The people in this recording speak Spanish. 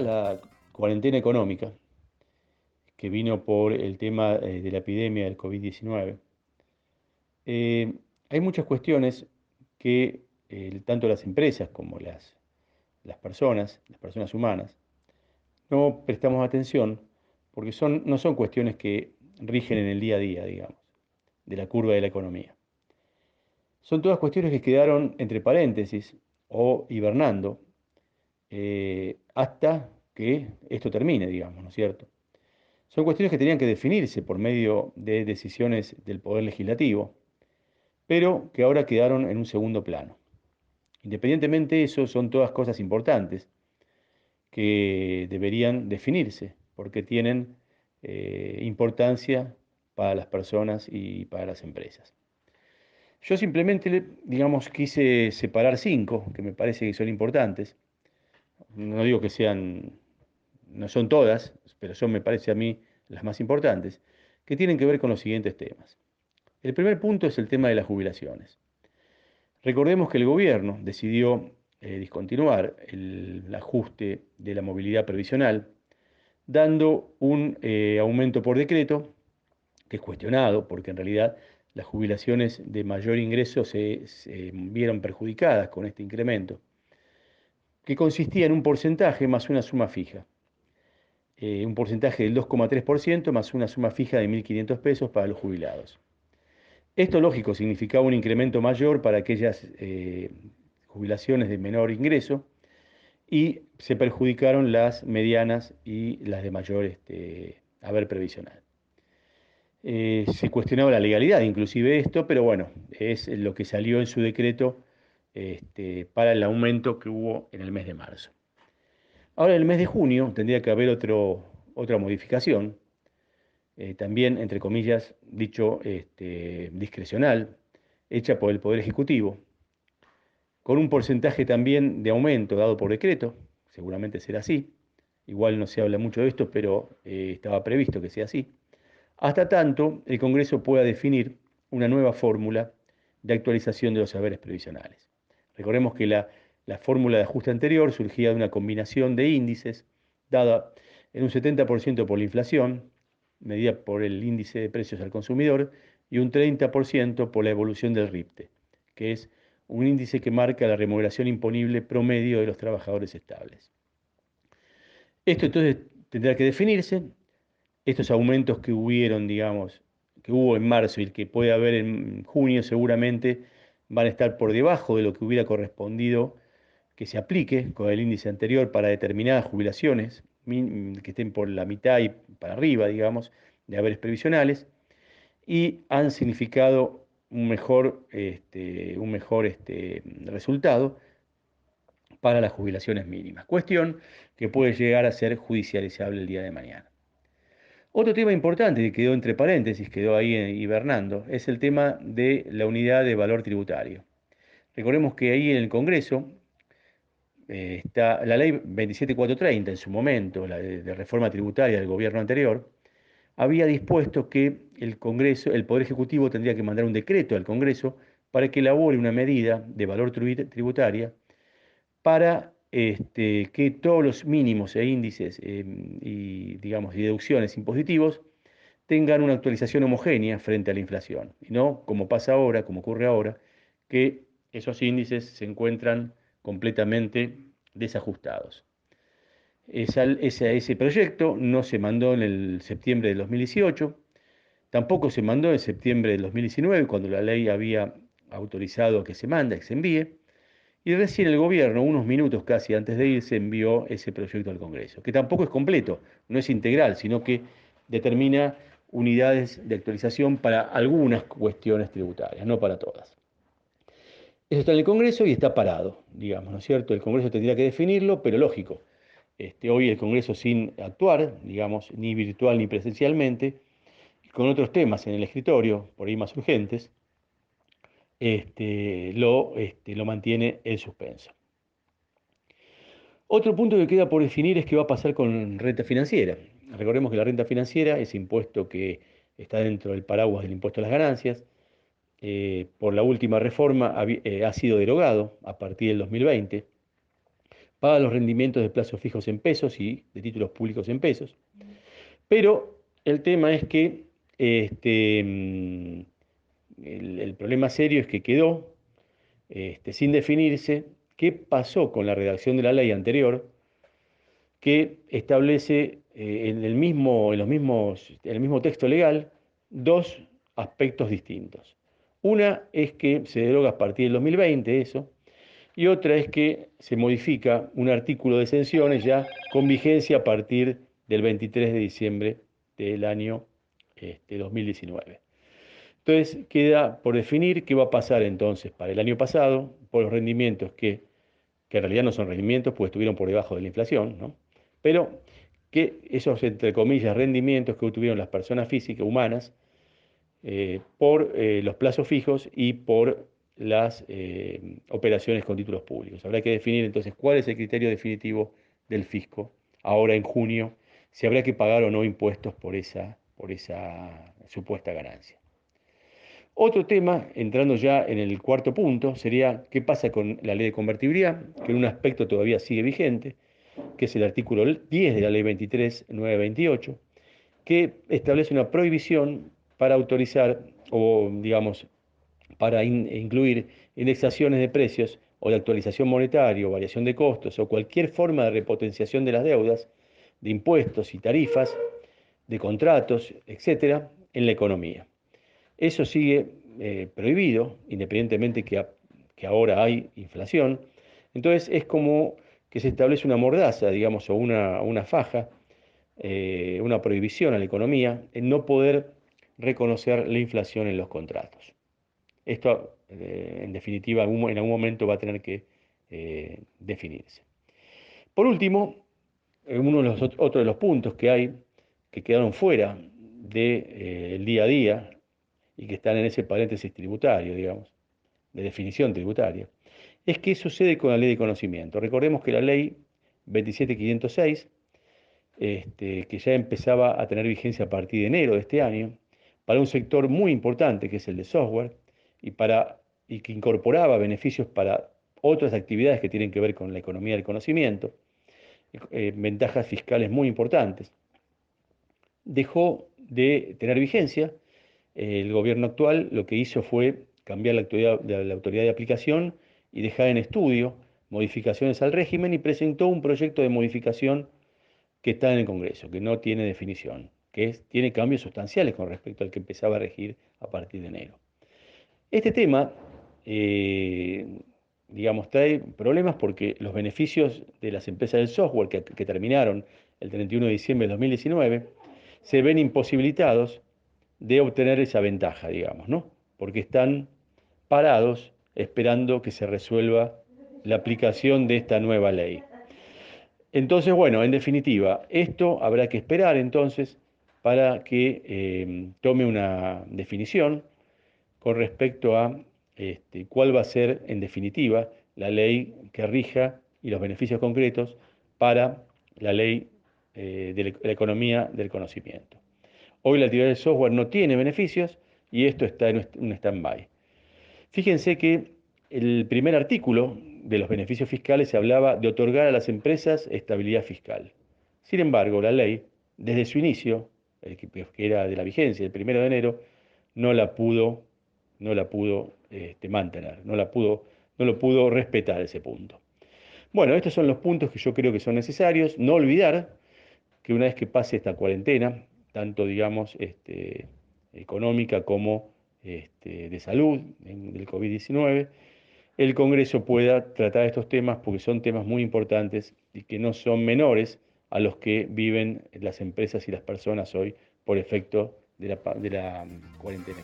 la cuarentena económica, que vino por el tema eh, de la epidemia del COVID-19, eh, hay muchas cuestiones que eh, tanto las empresas como las, las personas, las personas humanas, no prestamos atención porque son, no son cuestiones que rigen en el día a día, digamos, de la curva de la economía. Son todas cuestiones que quedaron entre paréntesis o hibernando eh, hasta que esto termine, digamos, ¿no es cierto? Son cuestiones que tenían que definirse por medio de decisiones del Poder Legislativo, pero que ahora quedaron en un segundo plano. Independientemente de eso, son todas cosas importantes que deberían definirse, porque tienen eh, importancia para las personas y para las empresas. Yo simplemente, digamos, quise separar cinco, que me parece que son importantes. No digo que sean, no son todas, pero son, me parece a mí, las más importantes, que tienen que ver con los siguientes temas. El primer punto es el tema de las jubilaciones. Recordemos que el gobierno decidió eh, discontinuar el, ajuste de la movilidad previsional, dando un eh, aumento por decreto, que es cuestionado, porque en realidad las jubilaciones de mayor ingreso se, vieron perjudicadas con este incremento, que consistía en un porcentaje más una suma fija. Eh, un porcentaje del 2,3% más una suma fija de 1.500 pesos para los jubilados. Esto, lógico, significaba un incremento mayor para aquellas eh, jubilaciones de menor ingreso y se perjudicaron las medianas y las de mayor este, haber previsional. Eh, se cuestionaba la legalidad inclusive esto, pero bueno, es lo que salió en su decreto este, para el aumento que hubo en el mes de marzo. Ahora, en el mes de junio tendría que haber otro, otra modificación, eh, también, entre comillas, dicho este, discrecional, hecha por el Poder Ejecutivo, con un porcentaje también de aumento dado por decreto, seguramente será así, igual no se habla mucho de esto, pero eh, estaba previsto que sea así, hasta tanto el Congreso pueda definir una nueva fórmula de actualización de los saberes previsionales. Recordemos que la, la fórmula de ajuste anterior surgía de una combinación de índices dada en un 70% por la inflación, medida por el índice de precios al consumidor, y un 30% por la evolución del RIPTE, que es un índice que marca la remuneración imponible promedio de los trabajadores estables. Esto entonces tendrá que definirse. Estos aumentos que hubieron, digamos, que hubo en marzo y que puede haber en junio seguramente van a estar por debajo de lo que hubiera correspondido que se aplique con el índice anterior para determinadas jubilaciones, que estén por la mitad y para arriba, digamos, de haberes previsionales, y han significado un mejor, este, un mejor este, resultado para las jubilaciones mínimas. Cuestión que puede llegar a ser judicializable el día de mañana. Otro tema importante que quedó entre paréntesis, quedó ahí hibernando, es el tema de la unidad de valor tributario. Recordemos que ahí en el Congreso eh, está la ley 27430 en su momento, la de, reforma tributaria del gobierno anterior, había dispuesto que el Congreso, el Poder Ejecutivo tendría que mandar un decreto al Congreso para que elabore una medida de valor tributaria para este, que todos los mínimos e índices em, y, digamos, deducciones impositivos tengan una actualización homogénea frente a la inflación, y no como pasa ahora, como ocurre ahora, que esos índices se encuentran completamente desajustados. ese proyecto no se mandó en el septiembre del 2018, tampoco se mandó en septiembre del 2019, cuando la ley había autorizado que se manda, que se envíe, y recién el gobierno, unos minutos casi antes de irse, envió ese proyecto al Congreso, que tampoco es completo, no es integral, sino que determina unidades de actualización para algunas cuestiones tributarias, no para todas. Eso está en el Congreso y está parado, digamos, ¿no es cierto? El Congreso tendría que definirlo, pero lógico. Este, hoy el Congreso sin actuar, digamos, ni virtual ni presencialmente, con otros temas en el escritorio, por ahí más urgentes, este, lo, este, lo mantiene en suspenso. Otro punto que queda por definir es qué va a pasar con renta financiera. Recordemos que la renta financiera, ese impuesto que está dentro del paraguas del impuesto a las ganancias, eh, por la última reforma eh, ha sido derogado a partir del 2020, paga los rendimientos de plazos fijos en pesos y de títulos públicos en pesos. Pero el tema es que este, el, problema serio es que quedó este, sin definirse qué pasó con la redacción de la ley anterior que establece eh, en, el mismo, en, los mismos, en el mismo texto legal dos aspectos distintos. Una es que se deroga a partir del 2020 eso, y otra es que se modifica un artículo de exenciones ya con vigencia a partir del 23 de diciembre del año este, 2019. Entonces queda por definir qué va a pasar entonces para el año pasado por los rendimientos que, que en realidad no son rendimientos, pues estuvieron por debajo de la inflación, ¿no? pero que esos, entre comillas, rendimientos que obtuvieron las personas físicas, humanas, eh, por eh, los plazos fijos y por las eh, operaciones con títulos públicos. Habrá que definir entonces cuál es el criterio definitivo del fisco ahora en junio, si habrá que pagar o no impuestos por esa, por esa supuesta ganancia. Otro tema, entrando ya en el cuarto punto, sería qué pasa con la ley de convertibilidad, que en un aspecto todavía sigue vigente, que es el artículo 10 de la ley 23928, que establece una prohibición para autorizar o, digamos, para incluir indexaciones de precios o de actualización monetaria o variación de costos o cualquier forma de repotenciación de las deudas, de impuestos y tarifas, de contratos, etcétera, en la economía. Eso sigue eh, prohibido, independientemente que, que ahora hay inflación. Entonces es como que se establece una mordaza, digamos, o una, una faja, eh, una prohibición a la economía en no poder reconocer la inflación en los contratos. Esto, eh, en definitiva, en algún momento va a tener que definirse. Por último, uno de los otros de los puntos que hay que quedaron fuera del día a día y que están en ese paréntesis tributario, digamos, de definición tributaria, es qué sucede con la ley de conocimiento. Recordemos que la ley 27506, este, que ya empezaba a tener vigencia a partir de enero de este año, para un sector muy importante que es el de software, y, para, y que incorporaba beneficios para otras actividades que tienen que ver con la economía del conocimiento, eh, ventajas fiscales muy importantes, dejó de tener vigencia. El gobierno actual lo que hizo fue cambiar la autoridad, de, aplicación y dejar en estudio modificaciones al régimen y presentó un proyecto de modificación que está en el Congreso, que no tiene definición, que tiene cambios sustanciales con respecto al que empezaba a regir a partir de enero. Este tema, eh, digamos, trae problemas porque los beneficios de las empresas del software que, terminaron el 31 de diciembre de 2019 se ven imposibilitados de obtener esa ventaja, digamos, ¿no? Porque están parados esperando que se resuelva la aplicación de esta nueva ley. Entonces, bueno, en definitiva, esto habrá que esperar entonces para que eh, tome una definición con respecto a este, cuál va a ser, en definitiva, la ley que rija y los beneficios concretos para la ley eh, de la economía del conocimiento. Hoy la actividad del software no tiene beneficios y esto está en un stand-by. Fíjense que el primer artículo de los beneficios fiscales se hablaba de otorgar a las empresas estabilidad fiscal. Sin embargo, la ley, desde su inicio, que era de la vigencia, el primero de enero, no la pudo no la pudo este, mantener, no, la pudo, no lo pudo respetar ese punto. Bueno, estos son los puntos que yo creo que son necesarios. No olvidar que una vez que pase esta cuarentena, tanto digamos este, económica como este, de salud del COVID-19, el Congreso pueda tratar estos temas porque son temas muy importantes y que no son menores a los que viven las empresas y las personas hoy por efecto de la, de la mm, cuarentena.